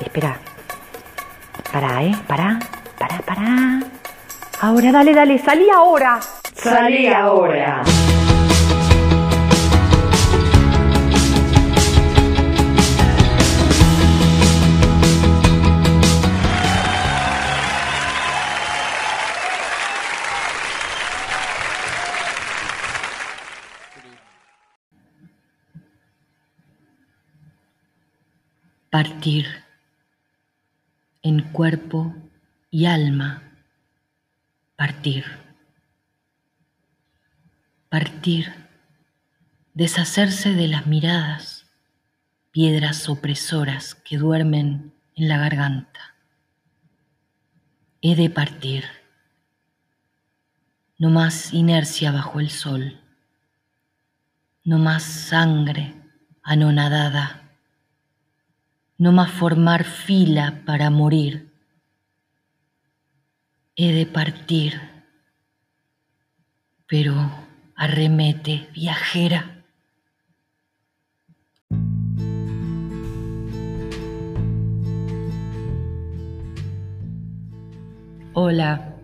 Espera. Para, ¿eh? Para, para, para. Ahora, dale, dale, salí ahora. Salí ahora. Partir en cuerpo y alma. Partir. Partir. Deshacerse de las miradas, piedras opresoras que duermen en la garganta. He de partir. No más inercia bajo el sol. No más sangre anonadada no más formar fila para morir. He de partir, pero arremete, viajera. Hola,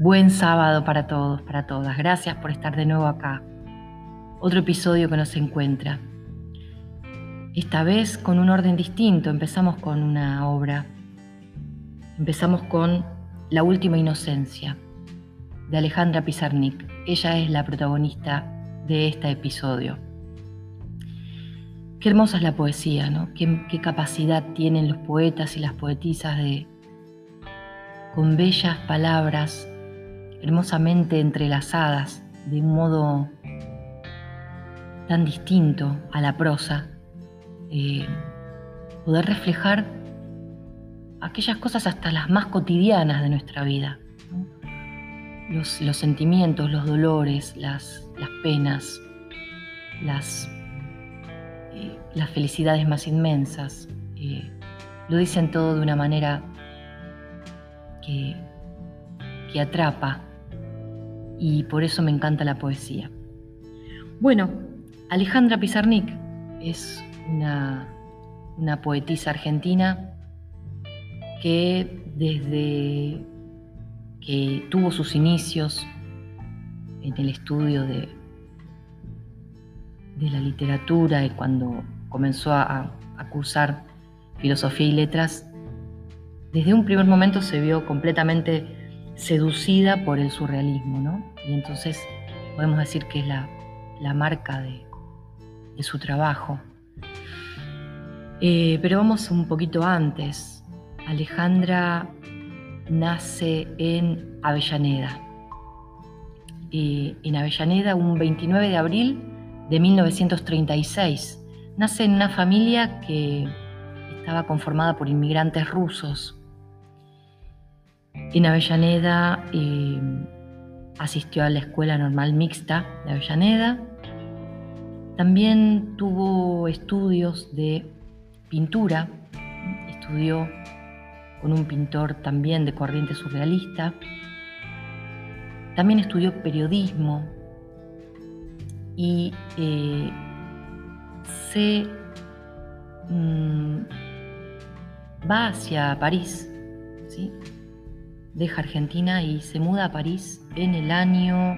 buen sábado para todos, para todas. Gracias por estar de nuevo acá. Otro episodio que nos encuentra. Esta vez con un orden distinto, empezamos con una obra. Empezamos con La Última Inocencia, de Alejandra Pizarnik. Ella es la protagonista de este episodio. Qué hermosa es la poesía, ¿no? Qué, qué capacidad tienen los poetas y las poetisas de, con bellas palabras, hermosamente entrelazadas, de un modo tan distinto a la prosa, eh, poder reflejar aquellas cosas hasta las más cotidianas de nuestra vida. Los, sentimientos, los dolores, las, penas, las, eh, las, felicidades más inmensas. Eh, lo dicen todo de una manera que, que atrapa y por eso me encanta la poesía. Bueno, Alejandra Pizarnik es una, poetisa argentina que desde que tuvo sus inicios en el estudio de, de la literatura y cuando comenzó a, cursar filosofía y letras, desde un primer momento se vio completamente seducida por el surrealismo, ¿no? Y entonces podemos decir que es la, marca de, de su trabajo. Eh, pero vamos un poquito antes. Alejandra nace en Avellaneda. en Avellaneda, un 29 de abril de 1936. Nace en una familia que estaba conformada por inmigrantes rusos. En Avellaneda eh, asistió a la Escuela Normal Mixta de Avellaneda. También tuvo estudios de pintura, estudió con un pintor también de corriente surrealista, también estudió periodismo y eh, se mm, va hacia París, ¿sí? deja Argentina y se muda a París en el año,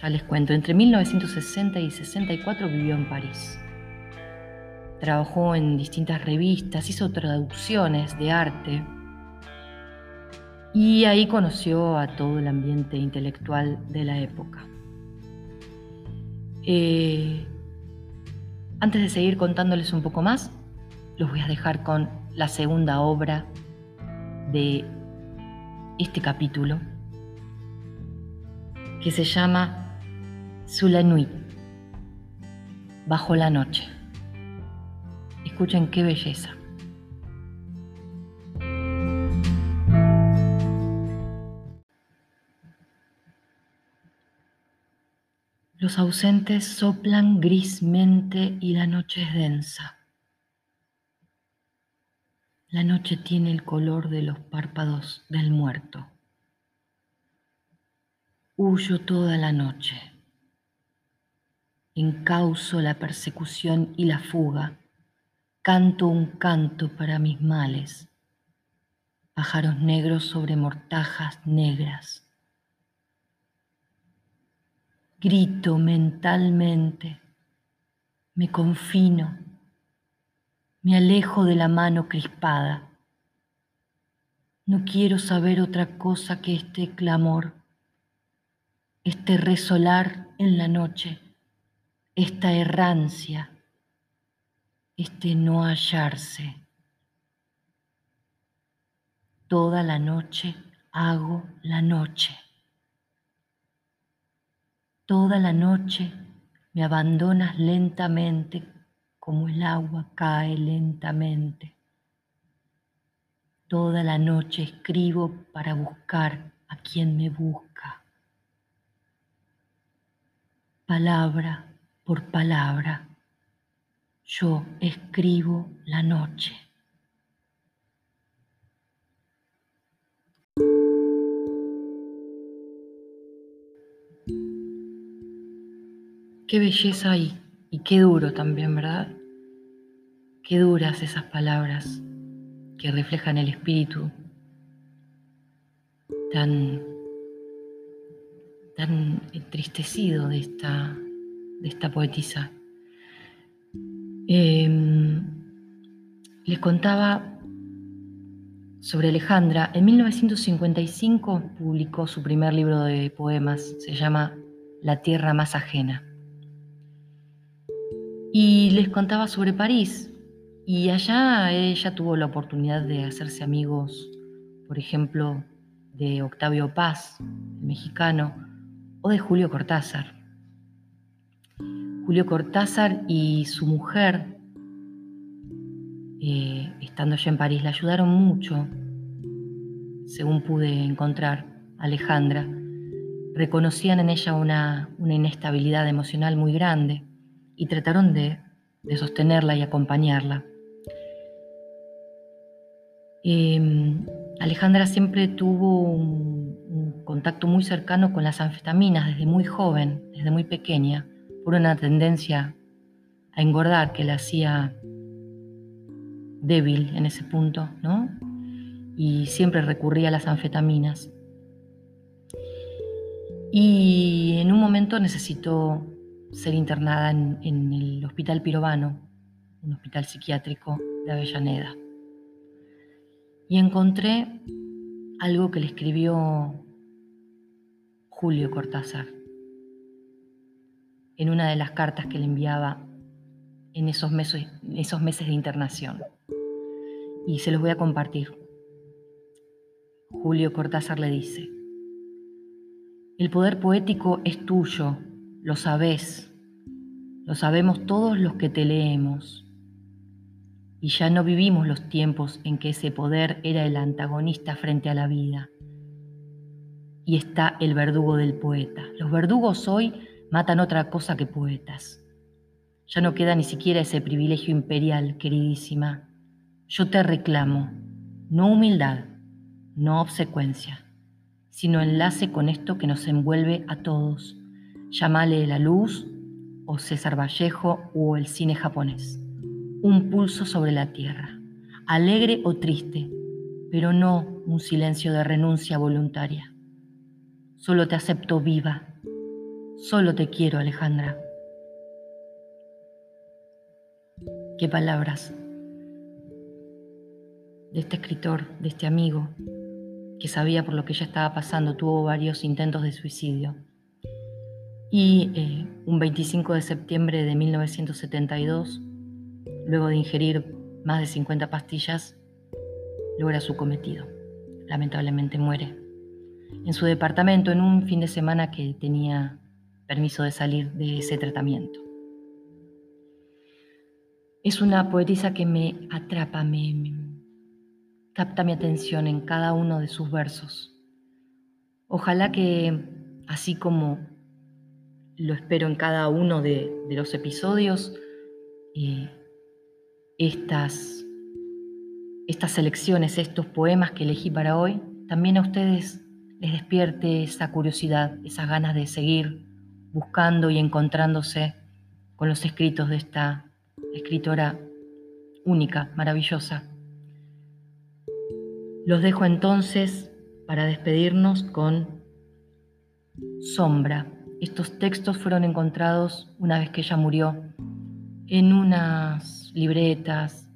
ya les cuento, entre 1960 y 64 vivió en París. Trabajó en distintas revistas, hizo traducciones de arte y ahí conoció a todo el ambiente intelectual de la época. Eh, antes de seguir contándoles un poco más, los voy a dejar con la segunda obra de este capítulo, que se llama Sous la nuit, bajo la noche. Escuchen qué belleza. Los ausentes soplan grismente y la noche es densa. La noche tiene el color de los párpados del muerto. Huyo toda la noche. Encauso la persecución y la fuga Canto un canto para mis males, pájaros negros sobre mortajas negras. Grito mentalmente, me confino, me alejo de la mano crispada. No quiero saber otra cosa que este clamor, este resolar en la noche, esta errancia este no hallarse. Toda la noche hago la noche. Toda la noche me abandonas lentamente como el agua cae lentamente. Toda la noche escribo para buscar a quien me busca. Palabra por palabra yo escribo la noche. Qué belleza y, y qué duro también, ¿verdad? Qué duras esas palabras que reflejan el espíritu tan, tan entristecido de esta, de esta poetisa. Em, les contaba sobre Alejandra. En 1955 publicó su primer libro de poemas, se llama La tierra más ajena. Y les contaba sobre París. Y allá ella tuvo la oportunidad de hacerse amigos, por ejemplo, de Octavio Paz, el mexicano, o de Julio Cortázar. Julio Cortázar y su mujer, eh, estando ya en París, la ayudaron mucho, según pude encontrar, Alejandra. Reconocían en ella una, inestabilidad emocional muy grande y trataron de, sostenerla y acompañarla. Em, Alejandra siempre tuvo un contacto muy cercano con las anfetaminas desde muy joven, desde muy pequeña por una tendencia a engordar que la hacía débil en ese punto, ¿no? Y siempre recurría a las anfetaminas. Y en un momento necesitó ser internada en, en el Hospital Pirovano, un hospital psiquiátrico de Avellaneda. Y encontré algo que le escribió Julio Cortázar en una de las cartas que le enviaba en esos meses, de internación. Y se los voy a compartir. Julio Cortázar le dice, el poder poético es tuyo, lo sabes, lo sabemos todos los que te leemos. Y ya no vivimos los tiempos en que ese poder era el antagonista frente a la vida. Y está el verdugo del poeta. Los verdugos hoy matan otra cosa que poetas. Ya no queda ni siquiera ese privilegio imperial, queridísima. Yo te reclamo, no humildad, no obsecuencia, sino enlace con esto que nos envuelve a todos. Llámale la luz o César Vallejo o el cine japonés. Un pulso sobre la tierra, alegre o triste, pero no un silencio de renuncia voluntaria. Solo te acepto viva, Solo te quiero, Alejandra. Qué palabras de este escritor, de este amigo, que sabía por lo que ella estaba pasando, tuvo varios intentos de suicidio. Y eh, un 25 de septiembre de 1972, luego de ingerir más de 50 pastillas, logra su cometido. Lamentablemente muere en su departamento en un fin de semana que tenía permiso de salir de ese tratamiento. Es una poetisa que me atrapa, me, capta mi atención en cada uno de sus versos. Ojalá que, así como lo espero en cada uno de, los episodios, eh, estas, estas selecciones, estos poemas que elegí para hoy, también a ustedes les despierte esa curiosidad, esas ganas de seguir buscando y encontrándose con los escritos de esta escritora única, maravillosa. Los dejo entonces para despedirnos con Sombra. Estos textos fueron encontrados una vez que ella murió en unas libretas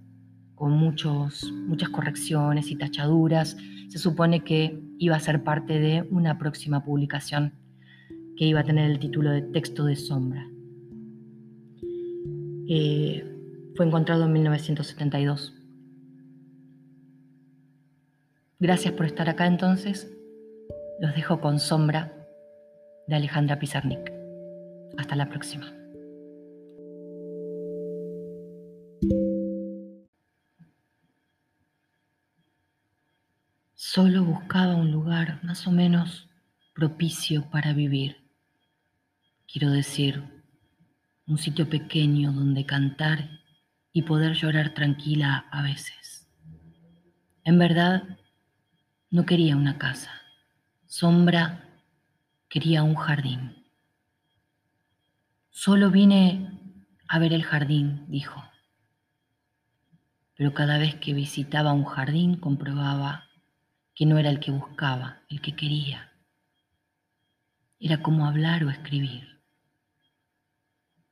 con muchos, muchas correcciones y tachaduras. Se supone que iba a ser parte de una próxima publicación que iba a tener el título de Texto de Sombra. Eh, fue encontrado en 1972. Gracias por estar acá entonces. Los dejo con Sombra de Alejandra Pizarnik. Hasta la próxima. Solo buscaba un lugar más o menos propicio para vivir. Quiero decir, un sitio pequeño donde cantar y poder llorar tranquila a veces. En verdad, no quería una casa. Sombra quería un jardín. Solo vine a ver el jardín, dijo. Pero cada vez que visitaba un jardín comprobaba que no era el que buscaba, el que quería. Era como hablar o escribir.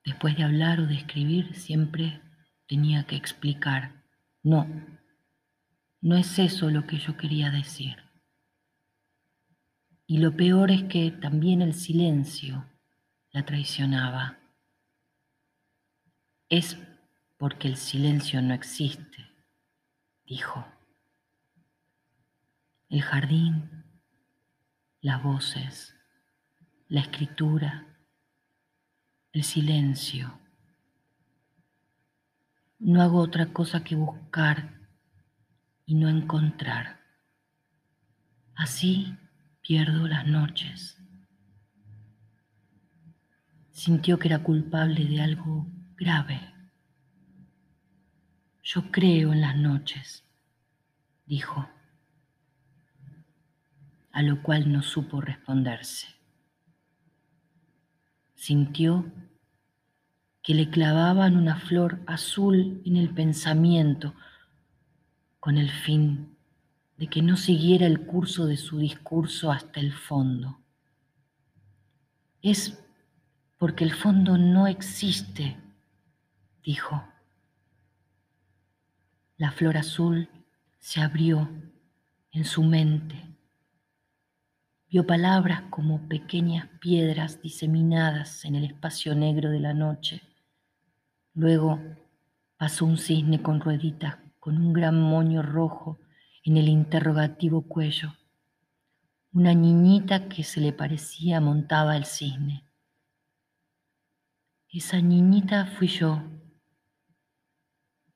Después de hablar o de escribir siempre tenía que explicar, no, no es eso lo que yo quería decir. Y lo peor es que también el silencio la traicionaba. Es porque el silencio no existe, dijo. El jardín, las voces, la escritura, el silencio. No hago otra cosa que buscar y no encontrar. Así pierdo las noches. Sintió que era culpable de algo grave. Yo creo en las noches, dijo, a lo cual no supo responderse. Sintió que le clavaban una flor azul en el pensamiento, con el fin de que no siguiera el curso de su discurso hasta el fondo. Es porque el fondo no existe, dijo. La flor azul se abrió en su mente. Vio palabras como pequeñas piedras diseminadas en el espacio negro de la noche. Luego pasó un cisne con rueditas con un gran moño rojo en el interrogativo cuello. Una niñita que se le parecía montaba el cisne. Esa niñita fui yo,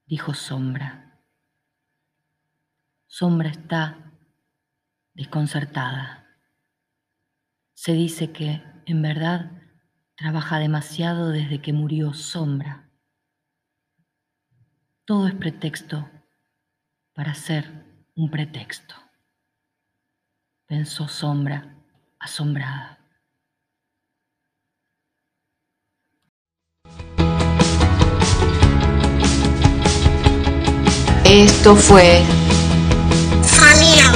dijo Sombra. Sombra está desconcertada. Se dice que, en verdad, trabaja demasiado desde que murió Sombra. Todo es pretexto para ser un pretexto, pensó Sombra asombrada. Esto fue Familia